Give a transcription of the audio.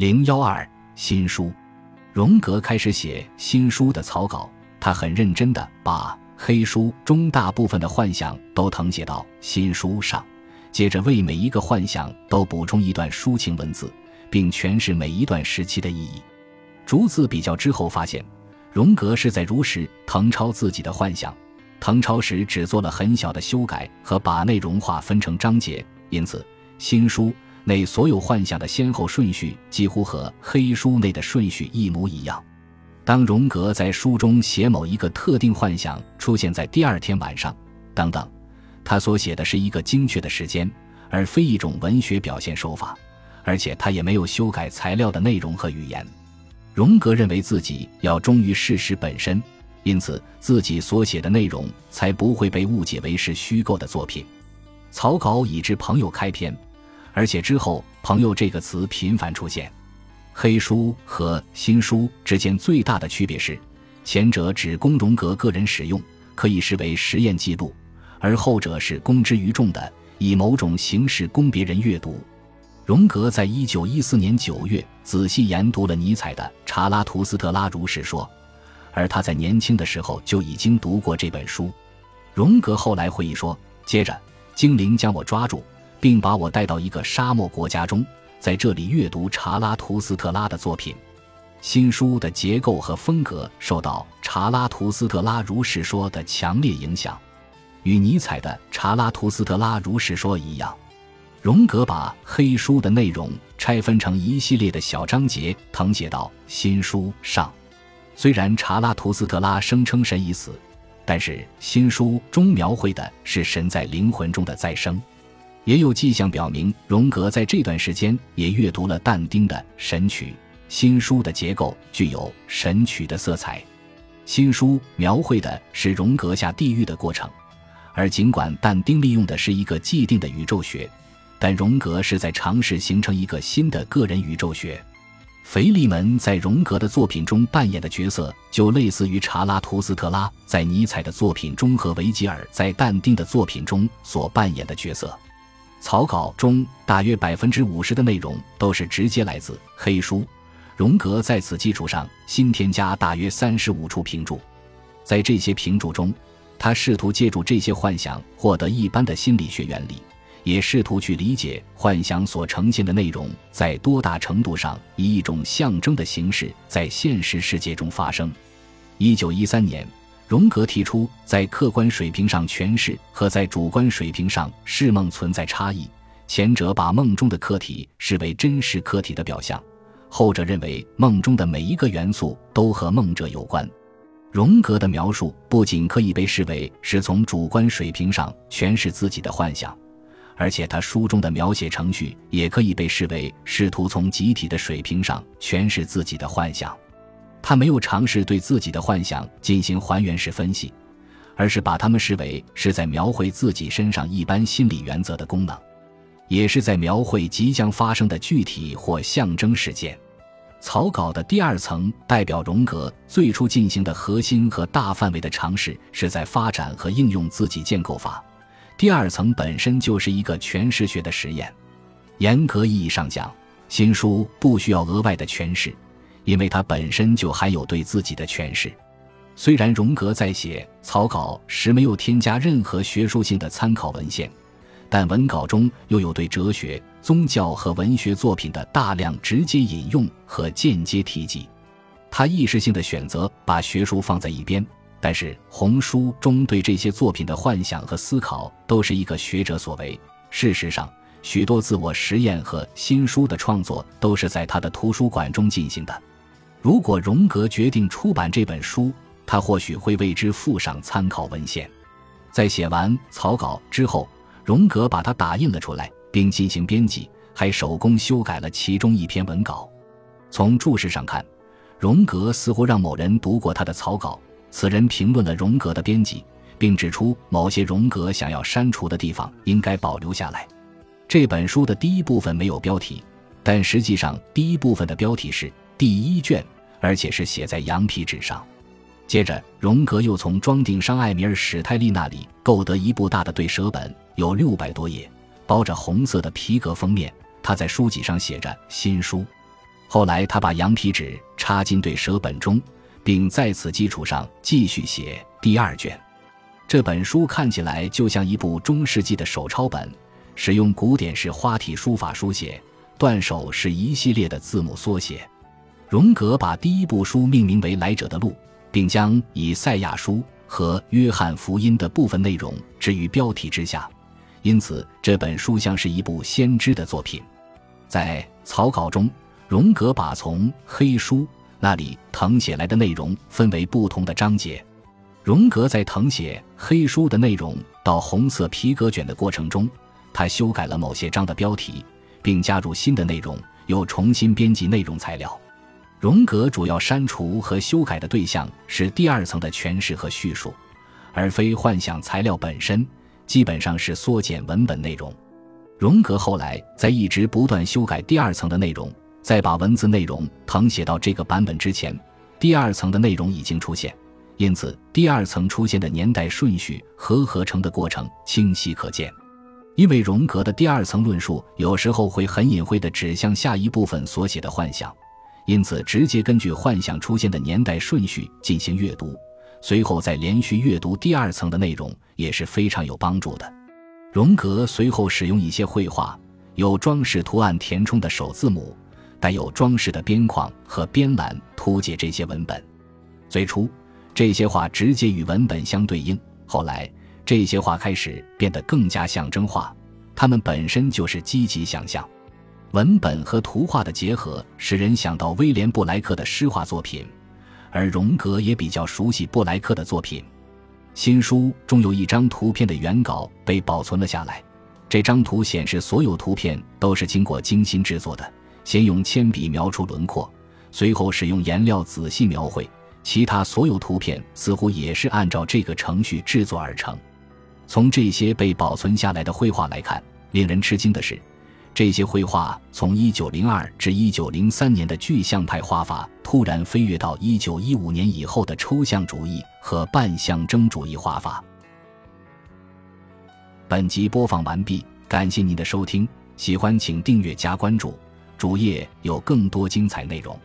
零幺二新书，荣格开始写新书的草稿，他很认真地把黑书中大部分的幻想都誊写到新书上，接着为每一个幻想都补充一段抒情文字，并诠释每一段时期的意义。逐字比较之后，发现荣格是在如实誊抄自己的幻想，誊抄时只做了很小的修改和把内容划分成章节，因此新书。内所有幻想的先后顺序几乎和黑书内的顺序一模一样。当荣格在书中写某一个特定幻想出现在第二天晚上，等等，他所写的是一个精确的时间，而非一种文学表现手法，而且他也没有修改材料的内容和语言。荣格认为自己要忠于事实本身，因此自己所写的内容才不会被误解为是虚构的作品。草稿已至朋友开篇。而且之后，“朋友”这个词频繁出现。黑书和新书之间最大的区别是，前者只供荣格个人使用，可以视为实验记录；而后者是公之于众的，以某种形式供别人阅读。荣格在一九一四年九月仔细研读了尼采的《查拉图斯特拉如是说》，而他在年轻的时候就已经读过这本书。荣格后来回忆说：“接着，精灵将我抓住。”并把我带到一个沙漠国家中，在这里阅读查拉图斯特拉的作品。新书的结构和风格受到查拉图斯特拉如是说的强烈影响，与尼采的查拉图斯特拉如是说一样。荣格把黑书的内容拆分成一系列的小章节，誊写到新书上。虽然查拉图斯特拉声称神已死，但是新书中描绘的是神在灵魂中的再生。也有迹象表明，荣格在这段时间也阅读了但丁的《神曲》。新书的结构具有《神曲》的色彩。新书描绘的是荣格下地狱的过程，而尽管但丁利用的是一个既定的宇宙学，但荣格是在尝试形成一个新的个人宇宙学。腓利门在荣格的作品中扮演的角色，就类似于查拉图斯特拉在尼采的作品中和维吉尔在但丁的作品中所扮演的角色。草稿中大约百分之五十的内容都是直接来自黑书，荣格在此基础上新添加大约三十五处评注，在这些评注中，他试图借助这些幻想获得一般的心理学原理，也试图去理解幻想所呈现的内容在多大程度上以一种象征的形式在现实世界中发生。一九一三年。荣格提出，在客观水平上诠释和在主观水平上释梦存在差异。前者把梦中的客体视为真实客体的表象，后者认为梦中的每一个元素都和梦者有关。荣格的描述不仅可以被视为是从主观水平上诠释自己的幻想，而且他书中的描写程序也可以被视为试图从集体的水平上诠释自己的幻想。他没有尝试对自己的幻想进行还原式分析，而是把它们视为是在描绘自己身上一般心理原则的功能，也是在描绘即将发生的具体或象征事件。草稿的第二层代表荣格最初进行的核心和大范围的尝试，是在发展和应用自己建构法。第二层本身就是一个诠释学的实验。严格意义上讲，新书不需要额外的诠释。因为他本身就含有对自己的诠释，虽然荣格在写草稿时没有添加任何学术性的参考文献，但文稿中又有对哲学、宗教和文学作品的大量直接引用和间接提及。他意识性的选择把学术放在一边，但是红书中对这些作品的幻想和思考都是一个学者所为。事实上，许多自我实验和新书的创作都是在他的图书馆中进行的。如果荣格决定出版这本书，他或许会为之附上参考文献。在写完草稿之后，荣格把它打印了出来，并进行编辑，还手工修改了其中一篇文稿。从注释上看，荣格似乎让某人读过他的草稿，此人评论了荣格的编辑，并指出某些荣格想要删除的地方应该保留下来。这本书的第一部分没有标题，但实际上第一部分的标题是。第一卷，而且是写在羊皮纸上。接着，荣格又从装订商艾米尔·史泰利那里购得一部大的对折本，有六百多页，包着红色的皮革封面。他在书脊上写着“新书”。后来他把羊皮纸插进对折本中，并在此基础上继续写第二卷。这本书看起来就像一部中世纪的手抄本，使用古典式花体书法书写，断手是一系列的字母缩写。荣格把第一部书命名为《来者的路》，并将以赛亚书和约翰福音的部分内容置于标题之下，因此这本书像是一部先知的作品。在草稿中，荣格把从黑书那里誊写来的内容分为不同的章节。荣格在誊写黑书的内容到红色皮革卷的过程中，他修改了某些章的标题，并加入新的内容，又重新编辑内容材料。荣格主要删除和修改的对象是第二层的诠释和叙述，而非幻想材料本身，基本上是缩减文本内容。荣格后来在一直不断修改第二层的内容，在把文字内容誊写到这个版本之前，第二层的内容已经出现。因此，第二层出现的年代顺序和合成的过程清晰可见。因为荣格的第二层论述有时候会很隐晦地指向下一部分所写的幻想，因此直接根据幻想出现的年代顺序进行阅读，随后再连续阅读第二层的内容也是非常有帮助的。荣格随后使用一些绘画，有装饰图案填充的首字母，带有装饰的边框和边栏图解这些文本。最初。这些画直接与文本相对应。后来，这些画开始变得更加象征化，它们本身就是积极想象。文本和图画的结合使人想到威廉·布莱克的诗画作品，而荣格也比较熟悉布莱克的作品。新书中有一张图片的原稿被保存了下来。这张图显示，所有图片都是经过精心制作的，先用铅笔描出轮廓，随后使用颜料仔细描绘。其他所有图片似乎也是按照这个程序制作而成。从这些被保存下来的绘画来看，令人吃惊的是，这些绘画从1902至1903年的具象派画法突然飞跃到1915年以后的抽象主义和半象征主义画法。本集播放完毕，感谢您的收听，喜欢请订阅加关注，主页有更多精彩内容。